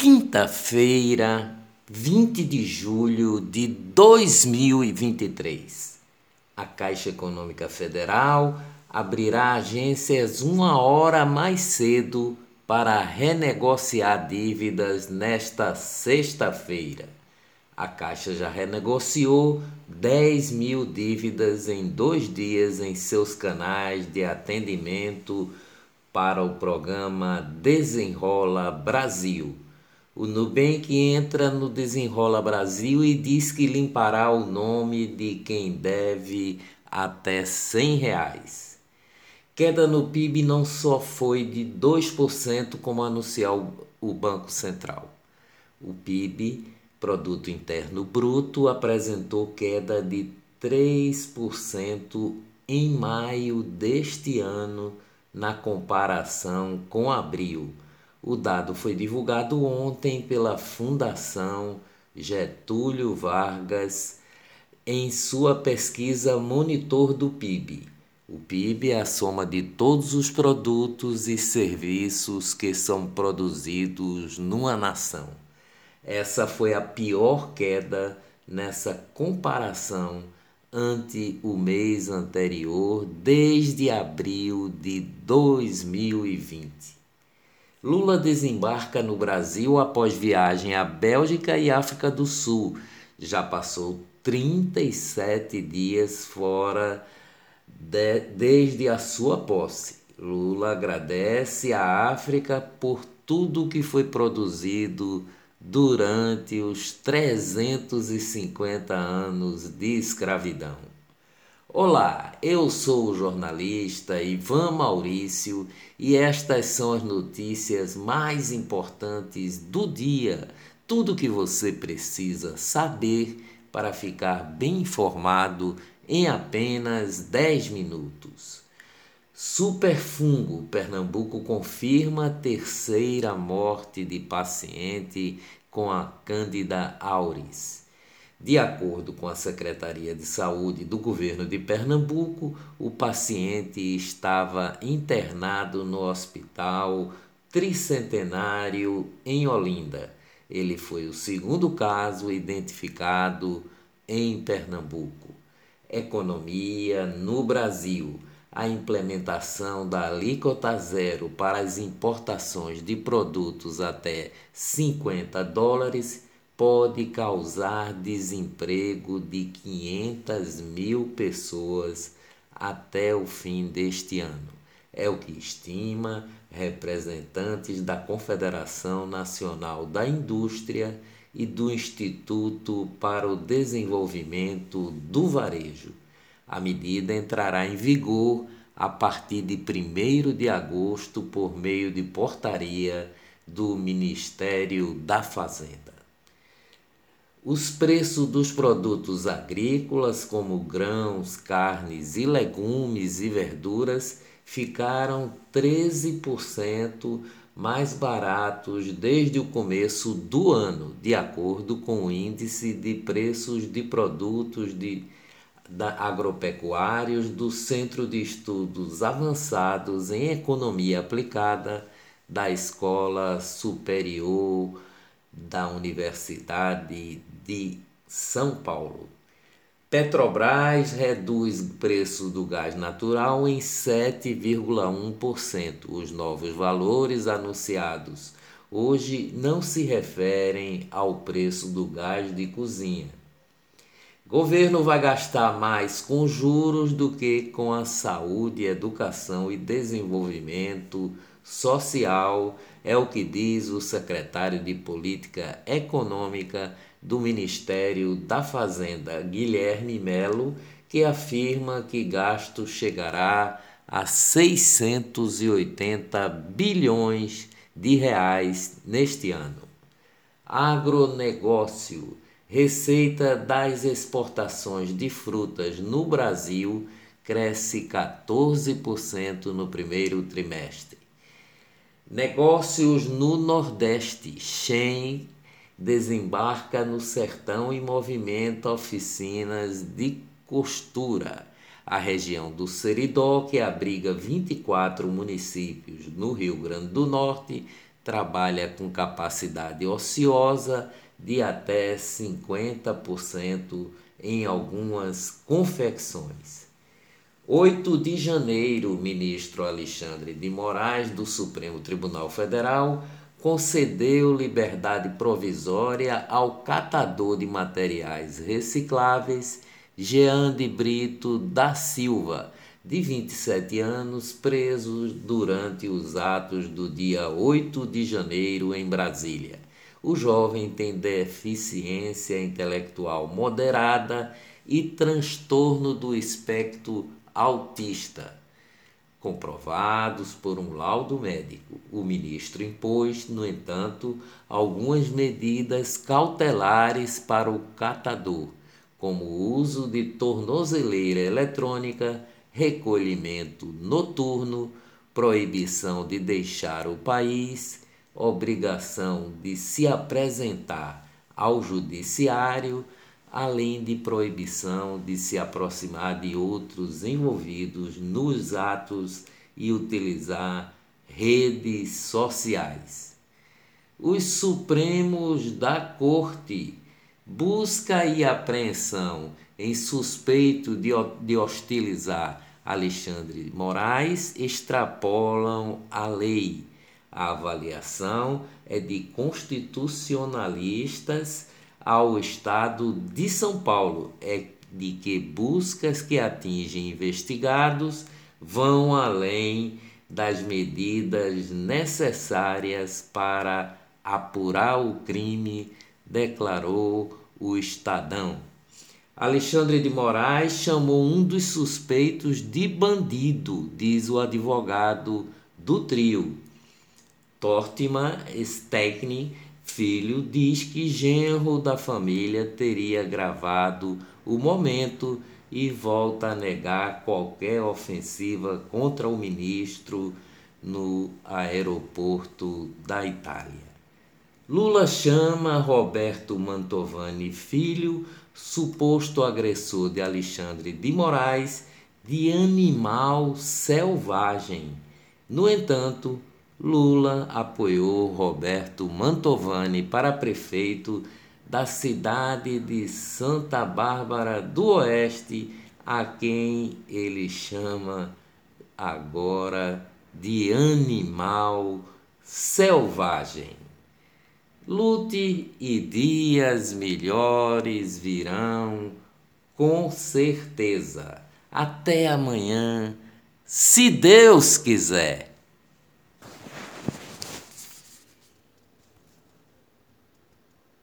quinta-feira, 20 de julho de 2023. A Caixa Econômica Federal abrirá agências uma hora mais cedo para renegociar dívidas nesta sexta-feira. A Caixa já renegociou 10 mil dívidas em dois dias em seus canais de atendimento para o programa Desenrola Brasil o Nubank entra no Desenrola Brasil e diz que limpará o nome de quem deve até 100 reais. Queda no PIB não só foi de 2%, como anunciou o Banco Central. O PIB, Produto Interno Bruto, apresentou queda de 3% em maio deste ano, na comparação com abril o dado foi divulgado ontem pela Fundação Getúlio Vargas em sua pesquisa Monitor do PIB. O PIB é a soma de todos os produtos e serviços que são produzidos numa nação. Essa foi a pior queda nessa comparação ante o mês anterior desde abril de 2020. Lula desembarca no Brasil após viagem à Bélgica e África do Sul. Já passou 37 dias fora de, desde a sua posse. Lula agradece à África por tudo que foi produzido durante os 350 anos de escravidão. Olá, eu sou o jornalista Ivan Maurício e estas são as notícias mais importantes do dia. Tudo que você precisa saber para ficar bem informado em apenas 10 minutos. Superfungo, Pernambuco confirma terceira morte de paciente com a Cândida auris. De acordo com a Secretaria de Saúde do governo de Pernambuco, o paciente estava internado no Hospital Tricentenário em Olinda. Ele foi o segundo caso identificado em Pernambuco. Economia no Brasil. A implementação da alíquota zero para as importações de produtos até 50 dólares pode causar desemprego de 500 mil pessoas até o fim deste ano. É o que estima representantes da Confederação Nacional da Indústria e do Instituto para o Desenvolvimento do Varejo. A medida entrará em vigor a partir de 1 de agosto por meio de portaria do Ministério da Fazenda. Os preços dos produtos agrícolas, como grãos, carnes e legumes e verduras, ficaram 13% mais baratos desde o começo do ano, de acordo com o índice de preços de produtos de, da, agropecuários do Centro de Estudos Avançados em Economia Aplicada da Escola Superior da Universidade de São Paulo. Petrobras reduz o preço do gás natural em 7,1%. Os novos valores anunciados hoje não se referem ao preço do gás de cozinha. Governo vai gastar mais com juros do que com a saúde, educação e desenvolvimento social, é o que diz o secretário de Política Econômica do Ministério da Fazenda, Guilherme Melo, que afirma que gasto chegará a 680 bilhões de reais neste ano. Agronegócio. Receita das exportações de frutas no Brasil cresce 14% no primeiro trimestre. Negócios no Nordeste. Shen desembarca no sertão e movimenta oficinas de costura. A região do Seridó, que abriga 24 municípios no Rio Grande do Norte, trabalha com capacidade ociosa de até 50% em algumas confecções. 8 de janeiro, ministro Alexandre de Moraes, do Supremo Tribunal Federal, concedeu liberdade provisória ao catador de materiais recicláveis Jean de Brito da Silva, de 27 anos, preso durante os atos do dia 8 de janeiro em Brasília. O jovem tem deficiência intelectual moderada e transtorno do espectro autista, comprovados por um laudo médico. O ministro impôs, no entanto, algumas medidas cautelares para o catador, como o uso de tornozeleira eletrônica, recolhimento noturno, proibição de deixar o país obrigação de se apresentar ao judiciário, além de proibição de se aproximar de outros envolvidos nos atos e utilizar redes sociais. Os Supremos da Corte, busca e apreensão em suspeito de, de hostilizar Alexandre Moraes, extrapolam a lei a avaliação é de constitucionalistas ao Estado de São Paulo, é de que buscas que atingem investigados vão além das medidas necessárias para apurar o crime, declarou o Estadão. Alexandre de Moraes chamou um dos suspeitos de bandido, diz o advogado do trio. Tortima Stegni, filho, diz que genro da família teria gravado o momento e volta a negar qualquer ofensiva contra o ministro no aeroporto da Itália. Lula chama Roberto Mantovani filho, suposto agressor de Alexandre de Moraes, de animal selvagem. No entanto, Lula apoiou Roberto Mantovani para prefeito da cidade de Santa Bárbara do Oeste, a quem ele chama agora de animal selvagem. Lute e dias melhores virão, com certeza. Até amanhã, se Deus quiser.